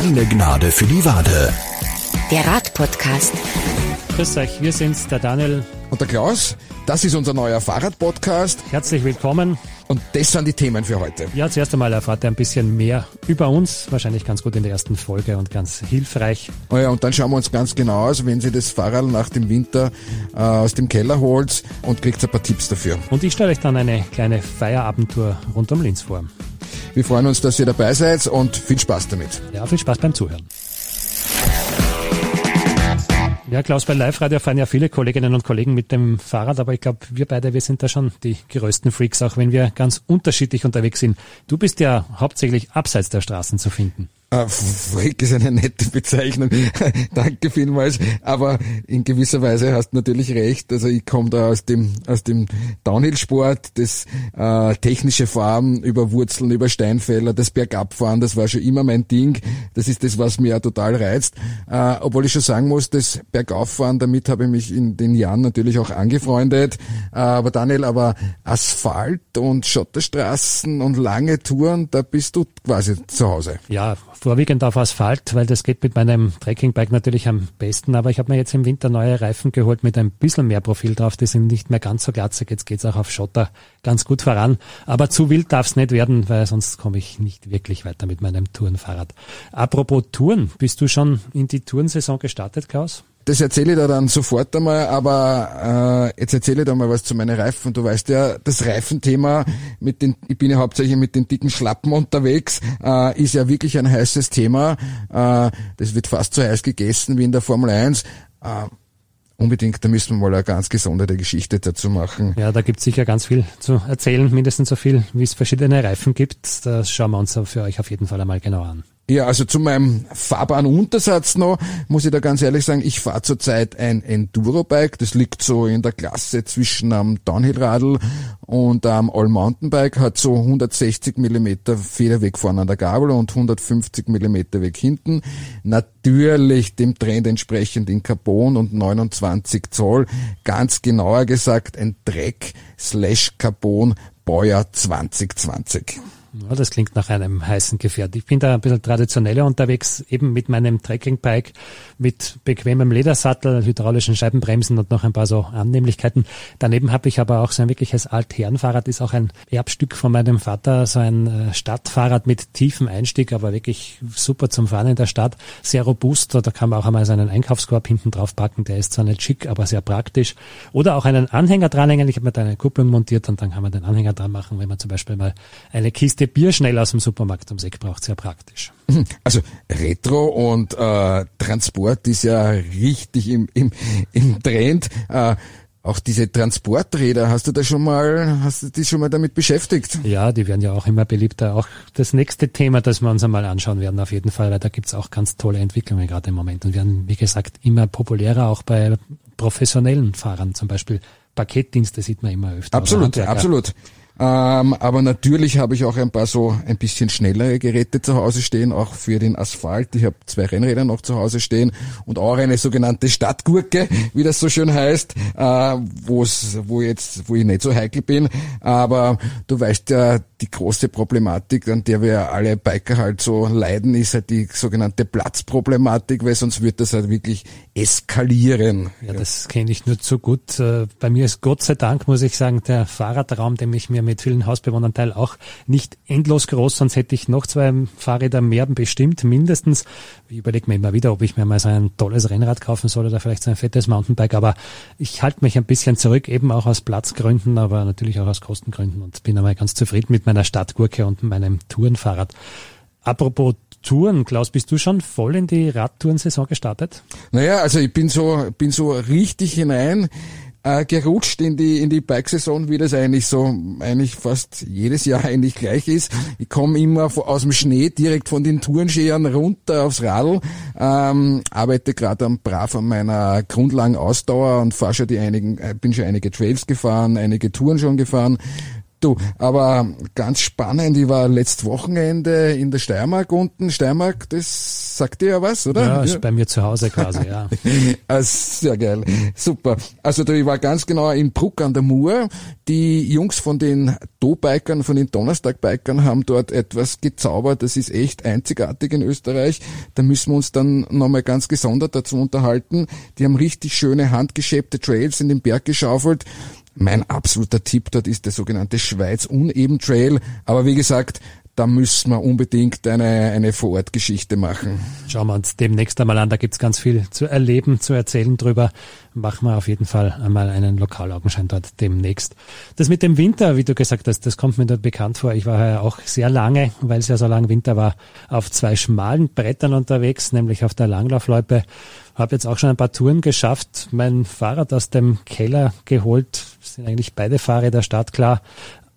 Keine Gnade für die Wade. Der Radpodcast. Grüß euch, wir sind's, der Daniel. Und der Klaus, das ist unser neuer Fahrradpodcast Herzlich willkommen. und das sind die Themen für heute. Ja, zuerst einmal erfahrt ihr ein bisschen mehr über uns. Wahrscheinlich ganz gut in der ersten Folge und ganz hilfreich. Oh ja, und dann schauen wir uns ganz genau aus, wenn Sie das Fahrrad nach dem Winter äh, aus dem Keller holt und kriegt ein paar Tipps dafür. Und ich stelle euch dann eine kleine Feierabendtour rund um Linz vor. Wir freuen uns, dass ihr dabei seid und viel Spaß damit. Ja, viel Spaß beim Zuhören. Ja, Klaus, bei Live-Radio fahren ja viele Kolleginnen und Kollegen mit dem Fahrrad, aber ich glaube, wir beide, wir sind da schon die größten Freaks, auch wenn wir ganz unterschiedlich unterwegs sind. Du bist ja hauptsächlich abseits der Straßen zu finden. Äh, Freak ist eine nette Bezeichnung. Danke vielmals. Aber in gewisser Weise hast du natürlich recht. Also ich komme da aus dem aus dem Downhill-Sport, das äh, technische Fahren über Wurzeln, über Steinfelder, das Bergabfahren, das war schon immer mein Ding. Das ist das, was mir ja total reizt. Äh, obwohl ich schon sagen muss, das Bergauffahren, damit habe ich mich in den Jahren natürlich auch angefreundet. Äh, aber Daniel, aber Asphalt und Schotterstraßen und lange Touren, da bist du quasi zu Hause. Ja, vorwiegend auf Asphalt, weil das geht mit meinem Trekkingbike natürlich am besten. Aber ich habe mir jetzt im Winter neue Reifen geholt mit ein bisschen mehr Profil drauf. Die sind nicht mehr ganz so glatzig. Jetzt geht's auch auf Schotter ganz gut voran. Aber zu wild darf's nicht werden, weil sonst komme ich nicht wirklich weiter mit meinem Tourenfahrrad. Apropos Touren, bist du schon in die Tourensaison gestartet, Klaus? Das erzähle ich dir dann sofort einmal, aber äh, jetzt erzähle ich dir mal was zu meinen Reifen. Du weißt ja, das Reifenthema mit den, ich bin ja hauptsächlich mit den dicken Schlappen unterwegs, äh, ist ja wirklich ein heißes Thema. Äh, das wird fast so heiß gegessen wie in der Formel 1. Äh, unbedingt, da müssen wir mal eine ganz gesonderte Geschichte dazu machen. Ja, da gibt's sicher ganz viel zu erzählen, mindestens so viel, wie es verschiedene Reifen gibt. Das schauen wir uns für euch auf jeden Fall einmal genau an. Ja, also zu meinem fahrbaren Untersatz noch, muss ich da ganz ehrlich sagen, ich fahre zurzeit ein Enduro-Bike, das liegt so in der Klasse zwischen am Downhill-Radl und am All-Mountain-Bike, hat so 160 Millimeter Federweg vorne an der Gabel und 150 Millimeter Weg hinten. Natürlich dem Trend entsprechend in Carbon und 29 Zoll, ganz genauer gesagt ein Dreck slash Carbon Baujahr 2020. Ja, das klingt nach einem heißen Gefährt. Ich bin da ein bisschen traditioneller unterwegs, eben mit meinem Trekkingbike, mit bequemem Ledersattel, hydraulischen Scheibenbremsen und noch ein paar so Annehmlichkeiten. Daneben habe ich aber auch so ein wirkliches Altherrenfahrrad, ist auch ein Erbstück von meinem Vater, so ein äh, Stadtfahrrad mit tiefem Einstieg, aber wirklich super zum Fahren in der Stadt, sehr robust. Da kann man auch einmal seinen Einkaufskorb hinten drauf packen, der ist zwar nicht schick, aber sehr praktisch. Oder auch einen Anhänger dranhängen. Ich habe mir da eine Kupplung montiert und dann kann man den Anhänger dran machen, wenn man zum Beispiel mal eine Kiste Bier schnell aus dem Supermarkt ums Eck braucht, sehr praktisch. Also Retro und äh, Transport ist ja richtig im, im, im Trend. Äh, auch diese Transporträder, hast du da schon mal, hast du dich schon mal damit beschäftigt? Ja, die werden ja auch immer beliebter. Auch das nächste Thema, das wir uns einmal anschauen werden, auf jeden Fall, weil da gibt's auch ganz tolle Entwicklungen gerade im Moment und werden, wie gesagt, immer populärer, auch bei professionellen Fahrern, zum Beispiel Paketdienste sieht man immer öfter. Absolut, absolut. Ähm, aber natürlich habe ich auch ein paar so ein bisschen schnellere Geräte zu Hause stehen, auch für den Asphalt. Ich habe zwei Rennräder noch zu Hause stehen und auch eine sogenannte Stadtgurke, wie das so schön heißt, äh, wo's, wo jetzt, wo ich nicht so heikel bin. Aber du weißt ja, die große Problematik, an der wir alle Biker halt so leiden, ist halt die sogenannte Platzproblematik, weil sonst wird das halt wirklich eskalieren. Ja, das kenne ich nur zu gut. Äh, Bei mir ist Gott sei Dank, muss ich sagen, der Fahrradraum, den ich mir mit vielen Hausbewohnern teile, auch nicht endlos groß, sonst hätte ich noch zwei Fahrräder mehr bestimmt, mindestens. Ich überlege mir immer wieder, ob ich mir mal so ein tolles Rennrad kaufen soll oder vielleicht so ein fettes Mountainbike, aber ich halte mich ein bisschen zurück, eben auch aus Platzgründen, aber natürlich auch aus Kostengründen und bin einmal ganz zufrieden mit meiner Stadtgurke und meinem Tourenfahrrad. Apropos Touren, Klaus, bist du schon voll in die Radtourensaison gestartet? Naja, also ich bin so, bin so richtig hinein äh, gerutscht in die in die Bikesaison, wie das eigentlich so eigentlich fast jedes Jahr eigentlich gleich ist. Ich komme immer aus dem Schnee direkt von den Tourenscheren runter aufs Radl, ähm, arbeite gerade am brav an meiner grundlangen Ausdauer und fahre schon die einigen, äh, bin schon einige Trails gefahren, einige Touren schon gefahren. Du, aber ganz spannend, ich war letztes Wochenende in der Steiermark unten. Steiermark, das sagt dir ja was, oder? Ja, ist bei mir zu Hause quasi, ja. also, sehr geil. Super. Also da, ich war ganz genau in Bruck an der Mur. Die Jungs von den Do-Bikern, von den Donnerstag-Bikern haben dort etwas gezaubert. Das ist echt einzigartig in Österreich. Da müssen wir uns dann nochmal ganz gesondert dazu unterhalten. Die haben richtig schöne handgeschäbte Trails in den Berg geschaufelt. Mein absoluter Tipp dort ist der sogenannte Schweiz Uneben Trail. Aber wie gesagt, da müssen wir unbedingt eine, eine Vorortgeschichte machen. Schauen wir uns demnächst einmal an. Da gibt's ganz viel zu erleben, zu erzählen drüber. Machen wir auf jeden Fall einmal einen Lokalaugenschein dort demnächst. Das mit dem Winter, wie du gesagt hast, das kommt mir dort bekannt vor. Ich war ja auch sehr lange, weil es ja so lang Winter war, auf zwei schmalen Brettern unterwegs, nämlich auf der Langlaufloipe. Habe jetzt auch schon ein paar Touren geschafft, mein Fahrrad aus dem Keller geholt, sind eigentlich beide Fahrräder startklar.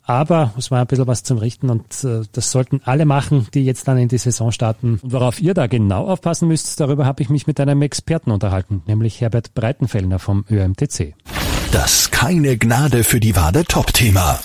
Aber es war ein bisschen was zum Richten und äh, das sollten alle machen, die jetzt dann in die Saison starten. Und worauf ihr da genau aufpassen müsst, darüber habe ich mich mit einem Experten unterhalten, nämlich Herbert Breitenfellner vom ÖMTC. Das keine Gnade für die Wade Top-Thema.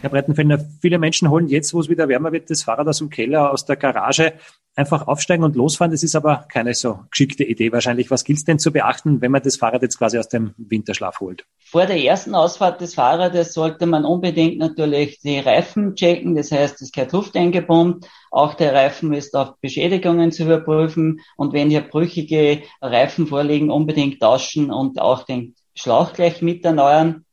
Herr Breitenfellner, viele Menschen holen jetzt, wo es wieder wärmer wird, das Fahrrad aus dem Keller, aus der Garage einfach aufsteigen und losfahren. Das ist aber keine so geschickte Idee wahrscheinlich. Was gilt es denn zu beachten, wenn man das Fahrrad jetzt quasi aus dem Winterschlaf holt? Vor der ersten Ausfahrt des Fahrrades sollte man unbedingt natürlich die Reifen checken. Das heißt, es gehört Luft eingebombt. Auch der Reifen ist auf Beschädigungen zu überprüfen. Und wenn hier brüchige Reifen vorliegen, unbedingt tauschen und auch den Schlauch gleich mit erneuern.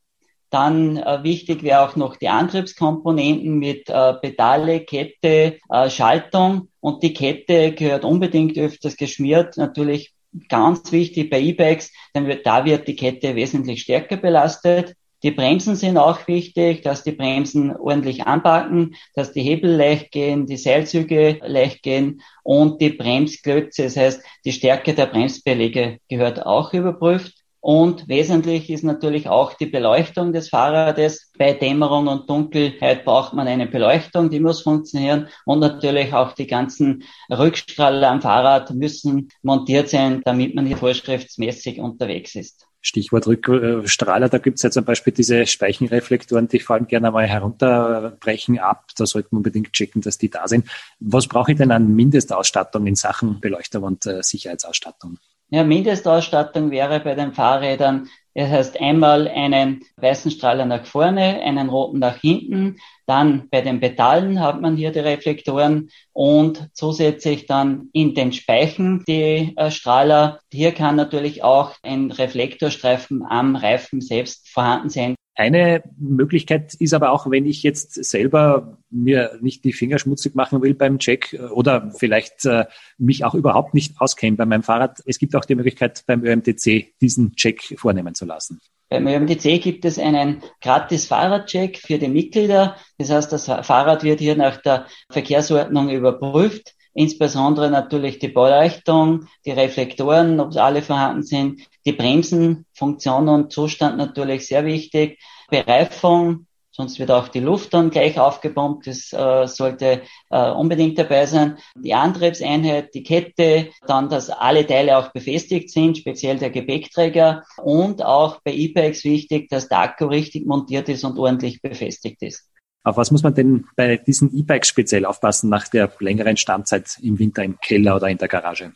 Dann äh, wichtig wäre auch noch die Antriebskomponenten mit äh, Pedale, Kette, äh, Schaltung. Und die Kette gehört unbedingt öfters geschmiert. Natürlich ganz wichtig bei E-Bikes, denn wird, da wird die Kette wesentlich stärker belastet. Die Bremsen sind auch wichtig, dass die Bremsen ordentlich anpacken, dass die Hebel leicht gehen, die Seilzüge leicht gehen und die Bremsklötze, das heißt, die Stärke der Bremsbeläge gehört auch überprüft. Und wesentlich ist natürlich auch die Beleuchtung des Fahrrades. Bei Dämmerung und Dunkelheit braucht man eine Beleuchtung, die muss funktionieren. Und natürlich auch die ganzen Rückstrahler am Fahrrad müssen montiert sein, damit man hier vorschriftsmäßig unterwegs ist. Stichwort Rückstrahler, da gibt es ja zum Beispiel diese Speichenreflektoren, die fallen gerne mal herunterbrechen ab. Da sollte man unbedingt checken, dass die da sind. Was brauche ich denn an Mindestausstattung in Sachen Beleuchtung und äh, Sicherheitsausstattung? Ja, Mindestausstattung wäre bei den Fahrrädern, das heißt einmal einen weißen Strahler nach vorne, einen roten nach hinten, dann bei den Pedalen hat man hier die Reflektoren und zusätzlich dann in den Speichen die äh, Strahler. Hier kann natürlich auch ein Reflektorstreifen am Reifen selbst vorhanden sein. Eine Möglichkeit ist aber auch, wenn ich jetzt selber mir nicht die Finger schmutzig machen will beim Check äh, oder vielleicht äh, mich auch überhaupt nicht auskenne bei meinem Fahrrad. Es gibt auch die Möglichkeit beim ÖMTC diesen Check vornehmen zu lassen. Beim ÖMTC gibt es einen gratis Fahrradcheck für die Mitglieder. Das heißt, das Fahrrad wird hier nach der Verkehrsordnung überprüft. Insbesondere natürlich die Beleuchtung, die Reflektoren, ob alle vorhanden sind, die Bremsen, Funktion und Zustand natürlich sehr wichtig, Bereifung, sonst wird auch die Luft dann gleich aufgepumpt, das äh, sollte äh, unbedingt dabei sein. Die Antriebseinheit, die Kette, dann, dass alle Teile auch befestigt sind, speziell der Gepäckträger und auch bei E-Bikes wichtig, dass der Akku richtig montiert ist und ordentlich befestigt ist. Auf was muss man denn bei diesen E-Bikes speziell aufpassen nach der längeren Standzeit im Winter im Keller oder in der Garage?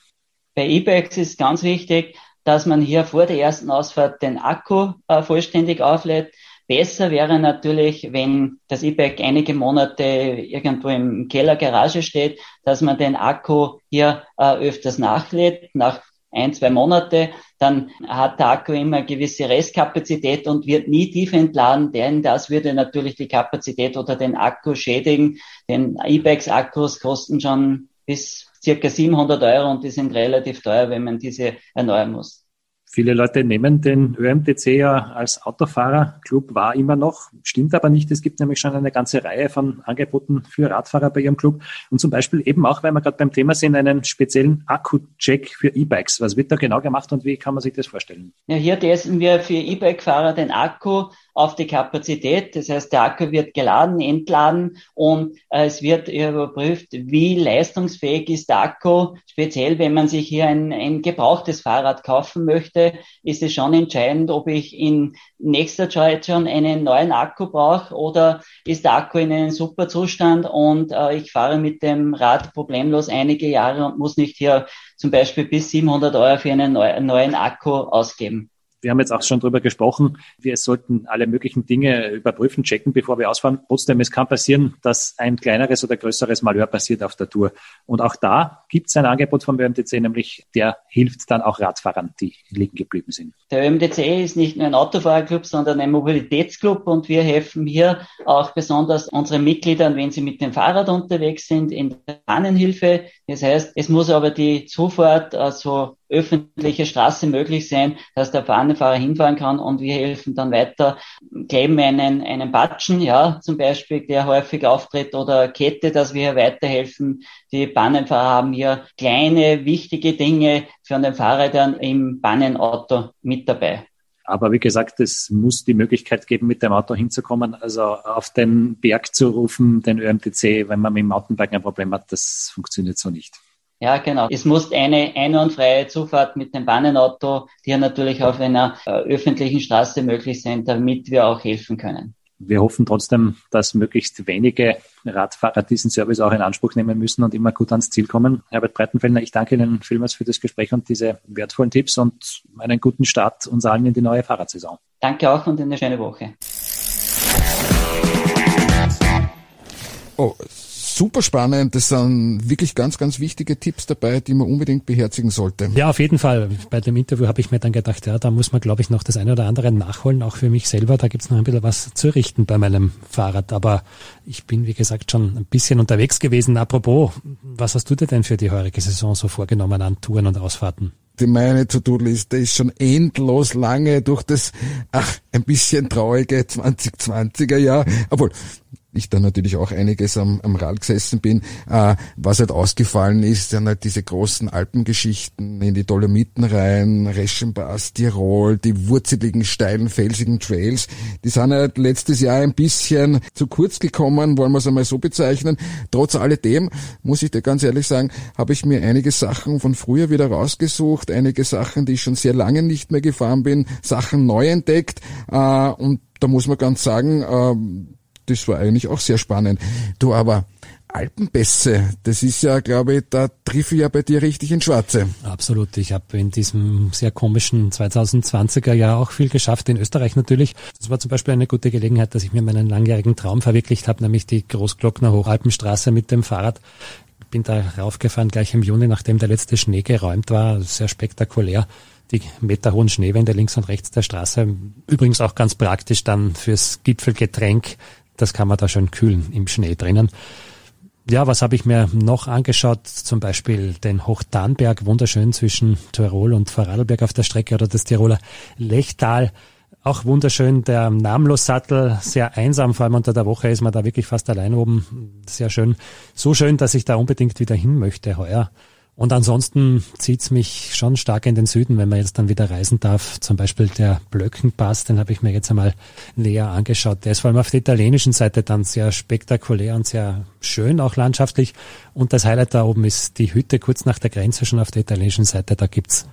Bei E-Bikes ist ganz wichtig, dass man hier vor der ersten Ausfahrt den Akku äh, vollständig auflädt. Besser wäre natürlich, wenn das E-Bike einige Monate irgendwo im Keller Garage steht, dass man den Akku hier äh, öfters nachlädt, nach ein, zwei Monate, dann hat der Akku immer gewisse Restkapazität und wird nie tief entladen, denn das würde natürlich die Kapazität oder den Akku schädigen. Denn E-Bikes-Akkus kosten schon bis circa 700 Euro und die sind relativ teuer, wenn man diese erneuern muss. Viele Leute nehmen den ÖMTC ja als Autofahrerclub wahr immer noch. Stimmt aber nicht. Es gibt nämlich schon eine ganze Reihe von Angeboten für Radfahrer bei Ihrem Club. Und zum Beispiel eben auch, weil wir gerade beim Thema sind, einen speziellen Akku-Check für E-Bikes. Was wird da genau gemacht und wie kann man sich das vorstellen? Ja, hier testen wir für E-Bike-Fahrer den Akku auf die Kapazität. Das heißt, der Akku wird geladen, entladen und äh, es wird überprüft, wie leistungsfähig ist der Akku, speziell wenn man sich hier ein, ein gebrauchtes Fahrrad kaufen möchte ist es schon entscheidend, ob ich in nächster Zeit schon einen neuen Akku brauche oder ist der Akku in einem super Zustand und äh, ich fahre mit dem Rad problemlos einige Jahre und muss nicht hier zum Beispiel bis 700 Euro für einen neuen Akku ausgeben. Wir haben jetzt auch schon drüber gesprochen. Wir sollten alle möglichen Dinge überprüfen, checken, bevor wir ausfahren. Trotzdem, es kann passieren, dass ein kleineres oder größeres Malheur passiert auf der Tour. Und auch da gibt es ein Angebot vom ÖMTC, nämlich der hilft dann auch Radfahrern, die liegen geblieben sind. Der ÖMTC ist nicht nur ein Autofahrerclub, sondern ein Mobilitätsclub und wir helfen hier auch besonders unseren Mitgliedern, wenn sie mit dem Fahrrad unterwegs sind, in der Bahnenhilfe. Das heißt, es muss aber die Zufahrt also öffentliche Straße möglich sein, dass der Bahnfahrer hinfahren kann und wir helfen dann weiter, kleben einen, einen Batschen, ja, zum Beispiel, der häufig auftritt oder Kette, dass wir hier weiterhelfen. Die Bahnenfahrer haben hier kleine, wichtige Dinge für den Fahrrädern im Bahnenauto mit dabei. Aber wie gesagt, es muss die Möglichkeit geben, mit dem Auto hinzukommen. Also auf den Berg zu rufen, den ÖMTC, wenn man mit dem Mountainbike ein Problem hat, das funktioniert so nicht. Ja, genau. Es muss eine einwandfreie Zufahrt mit dem Bahnenauto, die ja natürlich auf einer äh, öffentlichen Straße möglich sind, damit wir auch helfen können. Wir hoffen trotzdem, dass möglichst wenige Radfahrer diesen Service auch in Anspruch nehmen müssen und immer gut ans Ziel kommen. Herbert Breitenfellner, ich danke Ihnen vielmals für das Gespräch und diese wertvollen Tipps und einen guten Start uns allen in die neue Fahrradsaison. Danke auch und eine schöne Woche. Oh, super spannend. Das sind wirklich ganz, ganz wichtige Tipps dabei, die man unbedingt beherzigen sollte. Ja, auf jeden Fall. Bei dem Interview habe ich mir dann gedacht, ja, da muss man, glaube ich, noch das eine oder andere nachholen, auch für mich selber. Da gibt's noch ein bisschen was zu richten bei meinem Fahrrad. Aber ich bin, wie gesagt, schon ein bisschen unterwegs gewesen. Apropos, was hast du dir denn für die heurige Saison so vorgenommen an Touren und Ausfahrten? die meine To-Do-Liste ist schon endlos lange durch das ach, ein bisschen traurige 2020er Jahr. Obwohl, ich da natürlich auch einiges am, am Rad gesessen bin. Äh, was halt ausgefallen ist, sind halt diese großen Alpengeschichten in die Dolomiten rein, Reschenpass, Tirol, die wurzeligen, steilen, felsigen Trails. Die sind halt letztes Jahr ein bisschen zu kurz gekommen, wollen wir es einmal so bezeichnen. Trotz alledem, muss ich dir ganz ehrlich sagen, habe ich mir einige Sachen von früher wieder rausgesucht, einige Sachen, die ich schon sehr lange nicht mehr gefahren bin, Sachen neu entdeckt äh, und da muss man ganz sagen, äh, das war eigentlich auch sehr spannend. Du aber, Alpenpässe, das ist ja, glaube ich, da triff ich ja bei dir richtig in Schwarze. Absolut. Ich habe in diesem sehr komischen 2020er Jahr auch viel geschafft, in Österreich natürlich. Das war zum Beispiel eine gute Gelegenheit, dass ich mir meinen langjährigen Traum verwirklicht habe, nämlich die Großglockner Hochalpenstraße mit dem Fahrrad. Ich bin da raufgefahren, gleich im Juni, nachdem der letzte Schnee geräumt war. Sehr spektakulär die meterhohen Schneewände links und rechts der Straße. Übrigens auch ganz praktisch dann fürs Gipfelgetränk das kann man da schön kühlen im Schnee drinnen. Ja, was habe ich mir noch angeschaut? Zum Beispiel den Hochtarnberg, wunderschön zwischen Tirol und Vorarlberg auf der Strecke oder das Tiroler Lechtal. Auch wunderschön der Namlossattel, sehr einsam, vor allem unter der Woche ist man da wirklich fast allein oben. Sehr schön. So schön, dass ich da unbedingt wieder hin möchte heuer. Und ansonsten zieht's mich schon stark in den Süden, wenn man jetzt dann wieder reisen darf. Zum Beispiel der Blöckenpass, den habe ich mir jetzt einmal näher angeschaut. Der ist vor allem auf der italienischen Seite dann sehr spektakulär und sehr schön, auch landschaftlich. Und das Highlight da oben ist die Hütte kurz nach der Grenze schon auf der italienischen Seite. Da gibt's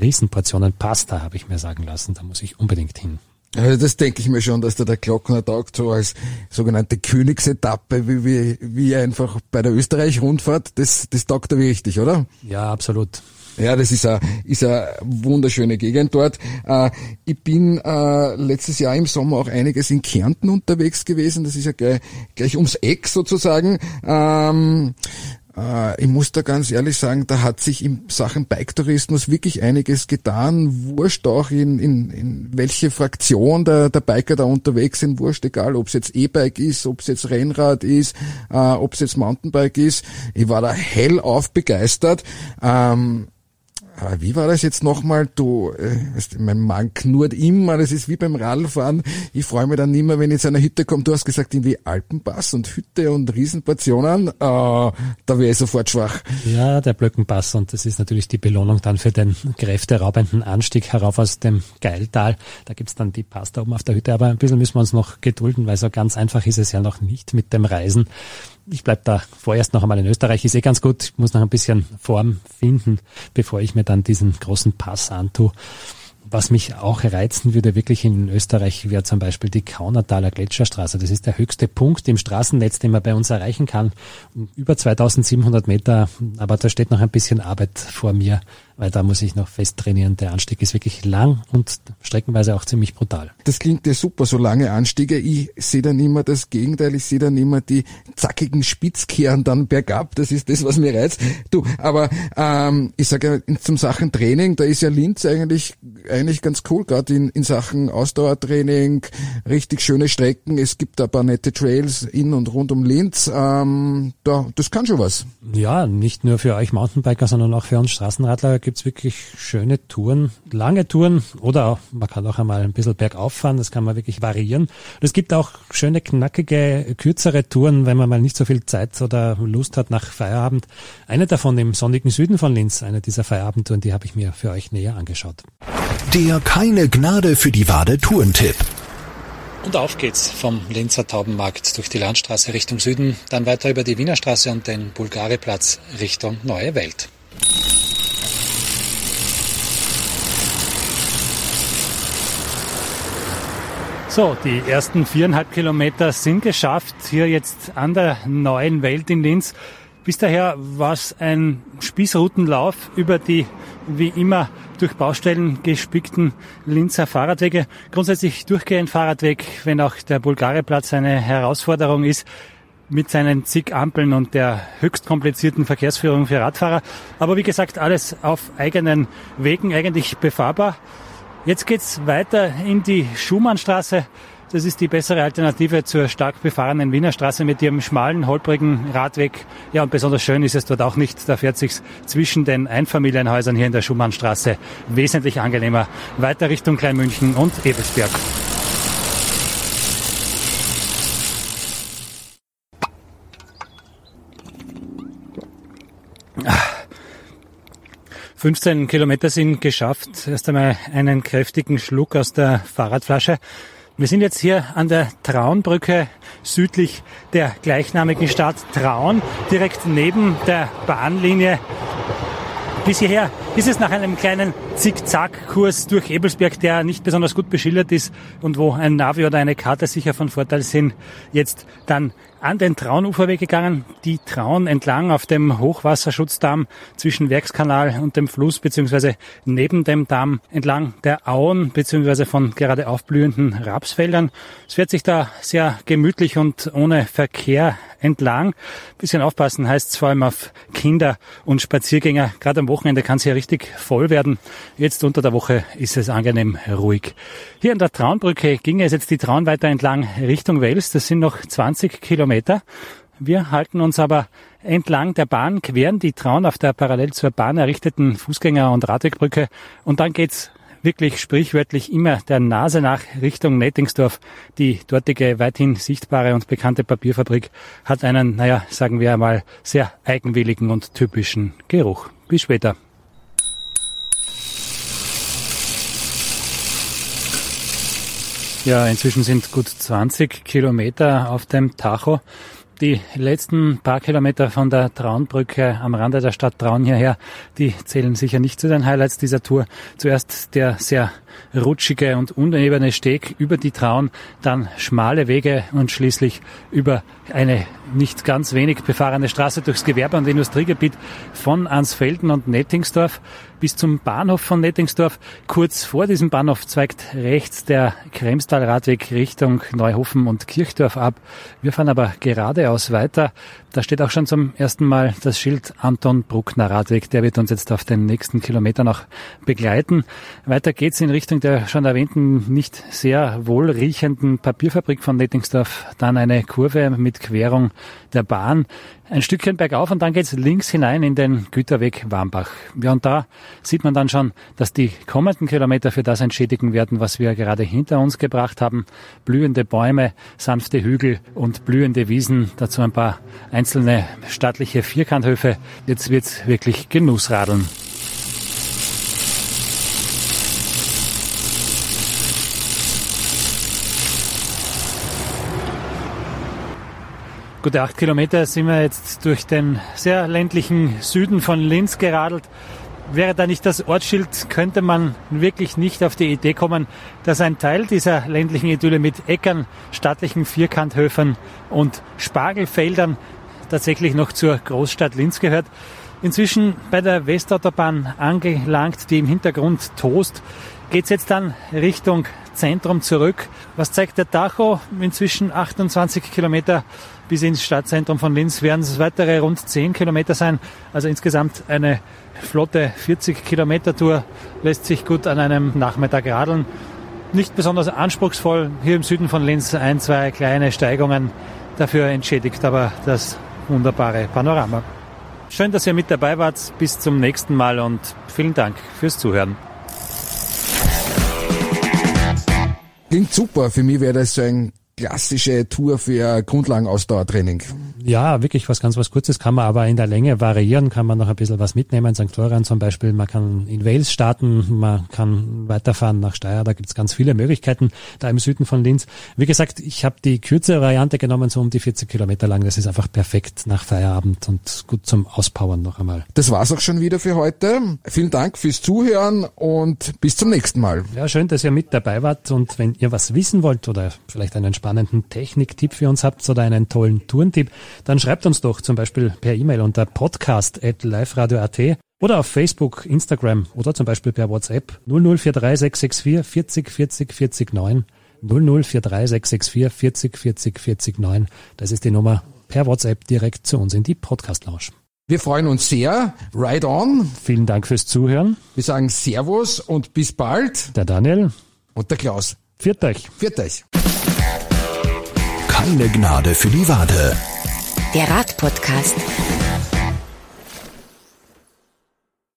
Riesenportionen Pasta, habe ich mir sagen lassen. Da muss ich unbedingt hin. Also das denke ich mir schon, dass da der Glockner taugt so als sogenannte Königsetappe, wie, wie, wie einfach bei der Österreich-Rundfahrt, das, das taugt er richtig, oder? Ja, absolut. Ja, das ist eine, ist eine wunderschöne Gegend dort. Äh, ich bin äh, letztes Jahr im Sommer auch einiges in Kärnten unterwegs gewesen. Das ist ja gleich, gleich ums Eck sozusagen. Ähm, äh, ich muss da ganz ehrlich sagen, da hat sich in Sachen Bike-Tourismus wirklich einiges getan. Wurscht auch in, in, in welche Fraktion der, der Biker da unterwegs sind. Wurscht, egal ob es jetzt E-Bike ist, ob es jetzt Rennrad ist, äh, ob es jetzt Mountainbike ist. Ich war da hellauf begeistert. Ähm, wie war das jetzt nochmal? Du, äh, mein Mann knurrt immer, das ist wie beim Radfahren. Ich freue mich dann immer, wenn ich zu einer Hütte komme. Du hast gesagt, irgendwie Alpenpass und Hütte und Riesenportionen. Äh, da wäre ich sofort schwach. Ja, der Blöckenpass und das ist natürlich die Belohnung dann für den kräfteraubenden Anstieg herauf aus dem Geiltal. Da gibt's dann die Pasta oben auf der Hütte, aber ein bisschen müssen wir uns noch gedulden, weil so ganz einfach ist es ja noch nicht mit dem Reisen ich bleib da vorerst noch einmal in Österreich, ist eh ganz gut. Ich muss noch ein bisschen Form finden, bevor ich mir dann diesen großen Pass antue. was mich auch reizen würde, wirklich in Österreich, wäre zum Beispiel die Kaunertaler Gletscherstraße. Das ist der höchste Punkt im Straßennetz, den man bei uns erreichen kann. Über 2700 Meter, aber da steht noch ein bisschen Arbeit vor mir weil da muss ich noch fest trainieren. Der Anstieg ist wirklich lang und streckenweise auch ziemlich brutal. Das klingt ja super, so lange Anstiege. Ich sehe dann immer das Gegenteil. Ich sehe dann immer die zackigen Spitzkehren dann bergab. Das ist das, was mir reizt. Du, aber ähm, ich sage ja zum Sachen Training, da ist ja Linz eigentlich eigentlich ganz cool, gerade in, in Sachen Ausdauertraining, richtig schöne Strecken. Es gibt ein paar nette Trails in und rund um Linz. Ähm, da, das kann schon was. Ja, nicht nur für euch Mountainbiker, sondern auch für uns Straßenradler gibt's wirklich schöne Touren, lange Touren oder auch, man kann auch einmal ein bisschen bergauf fahren, das kann man wirklich variieren. Und es gibt auch schöne, knackige, kürzere Touren, wenn man mal nicht so viel Zeit oder Lust hat nach Feierabend. Eine davon im sonnigen Süden von Linz, eine dieser Feierabendtouren, die habe ich mir für euch näher angeschaut. Der keine Gnade für die Wade Tourentipp. Und auf geht's vom Linzer Taubenmarkt durch die Landstraße Richtung Süden, dann weiter über die Wienerstraße und den Bulgariplatz Richtung Neue Welt. So, die ersten viereinhalb Kilometer sind geschafft. Hier jetzt an der neuen Welt in Linz. Bis daher war es ein Spießrutenlauf über die wie immer durch Baustellen gespickten Linzer Fahrradwege. Grundsätzlich durchgehend Fahrradweg, wenn auch der Bulgariplatz eine Herausforderung ist mit seinen zig Ampeln und der höchst komplizierten Verkehrsführung für Radfahrer. Aber wie gesagt, alles auf eigenen Wegen eigentlich befahrbar. Jetzt geht's weiter in die Schumannstraße. Das ist die bessere Alternative zur stark befahrenen Wiener Straße mit ihrem schmalen, holprigen Radweg. Ja, und besonders schön ist es dort auch nicht. Da fährt sich's zwischen den Einfamilienhäusern hier in der Schumannstraße wesentlich angenehmer. Weiter Richtung Kleinmünchen und Ebelsberg. 15 Kilometer sind geschafft. Erst einmal einen kräftigen Schluck aus der Fahrradflasche. Wir sind jetzt hier an der Traunbrücke südlich der gleichnamigen Stadt Traun, direkt neben der Bahnlinie. Bis hierher ist es nach einem kleinen Zickzack-Kurs durch Ebelsberg, der nicht besonders gut beschildert ist und wo ein Navi oder eine Karte sicher von Vorteil sind, jetzt dann an den Traunuferweg gegangen, die Traun entlang auf dem Hochwasserschutzdamm zwischen Werkskanal und dem Fluss beziehungsweise neben dem Damm entlang der Auen beziehungsweise von gerade aufblühenden Rapsfeldern. Es fährt sich da sehr gemütlich und ohne Verkehr entlang. Bisschen aufpassen heißt es vor allem auf Kinder und Spaziergänger. Gerade am Wochenende kann es ja richtig voll werden. Jetzt unter der Woche ist es angenehm ruhig. Hier an der Traunbrücke ging es jetzt die Traun weiter entlang Richtung Wels. Das sind noch 20 Kilometer. Wir halten uns aber entlang der Bahn, queren die Traun auf der parallel zur Bahn errichteten Fußgänger- und Radwegbrücke und dann geht's wirklich sprichwörtlich immer der Nase nach Richtung Nettingsdorf. Die dortige weithin sichtbare und bekannte Papierfabrik hat einen, naja, sagen wir einmal, sehr eigenwilligen und typischen Geruch. Bis später. Ja, inzwischen sind gut 20 Kilometer auf dem Tacho. Die letzten paar Kilometer von der Traunbrücke am Rande der Stadt Traun hierher, die zählen sicher nicht zu den Highlights dieser Tour. Zuerst der sehr rutschige und unebene Steg über die Traun, dann schmale Wege und schließlich über eine nicht ganz wenig befahrene Straße durchs Gewerbe- und Industriegebiet von Ansfelden und Nettingsdorf bis zum Bahnhof von Nettingsdorf. Kurz vor diesem Bahnhof zweigt rechts der Kremstal-Radweg Richtung Neuhofen und Kirchdorf ab. Wir fahren aber geradeaus weiter. Da steht auch schon zum ersten Mal das Schild Anton Bruckner Radweg. Der wird uns jetzt auf den nächsten Kilometer noch begleiten. Weiter geht's in Richtung der schon erwähnten, nicht sehr wohlriechenden Papierfabrik von Nettingsdorf. Dann eine Kurve mit Querung der Bahn ein Stückchen bergauf und dann geht's links hinein in den Güterweg Warmbach. Ja, und da sieht man dann schon, dass die kommenden Kilometer für das entschädigen werden, was wir gerade hinter uns gebracht haben. Blühende Bäume, sanfte Hügel und blühende Wiesen, dazu ein paar einzelne stattliche Vierkanthöfe. Jetzt wird's wirklich Genussradeln. Gute acht Kilometer sind wir jetzt durch den sehr ländlichen Süden von Linz geradelt. Wäre da nicht das Ortsschild, könnte man wirklich nicht auf die Idee kommen, dass ein Teil dieser ländlichen Idylle mit Äckern, stattlichen Vierkanthöfen und Spargelfeldern tatsächlich noch zur Großstadt Linz gehört. Inzwischen bei der Westautobahn angelangt, die im Hintergrund tost, geht's jetzt dann Richtung Zentrum zurück. Was zeigt der Tacho? Inzwischen 28 Kilometer bis ins Stadtzentrum von Linz werden es weitere rund 10 Kilometer sein. Also insgesamt eine flotte 40 Kilometer Tour lässt sich gut an einem Nachmittag radeln. Nicht besonders anspruchsvoll. Hier im Süden von Linz ein, zwei kleine Steigungen. Dafür entschädigt aber das wunderbare Panorama. Schön, dass ihr mit dabei wart. Bis zum nächsten Mal und vielen Dank fürs Zuhören. Klingt super. Für mich wäre das so ein klassische Tour für Grundlagenausdauertraining. Ja, wirklich was ganz was Kurzes kann man aber in der Länge variieren, kann man noch ein bisschen was mitnehmen. St. Florian zum Beispiel, man kann in Wales starten, man kann weiterfahren nach Steyr, da gibt's ganz viele Möglichkeiten da im Süden von Linz. Wie gesagt, ich habe die kürzere Variante genommen, so um die 40 Kilometer lang. Das ist einfach perfekt nach Feierabend und gut zum Auspowern noch einmal. Das war's auch schon wieder für heute. Vielen Dank fürs Zuhören und bis zum nächsten Mal. Ja, schön, dass ihr mit dabei wart und wenn ihr was wissen wollt oder vielleicht einen spannenden Techniktipp für uns habt oder einen tollen Tourentipp, dann schreibt uns doch zum Beispiel per E-Mail unter podcast.liferadio.at oder auf Facebook, Instagram oder zum Beispiel per WhatsApp 0043664 40 40 40 9 0043664 40 40 40 9. Das ist die Nummer per WhatsApp direkt zu uns in die Podcast Lounge. Wir freuen uns sehr. Ride on. Vielen Dank fürs Zuhören. Wir sagen Servus und bis bald. Der Daniel und der Klaus. Viert euch. Viert euch. Keine Gnade für die Wade. Der Radpodcast.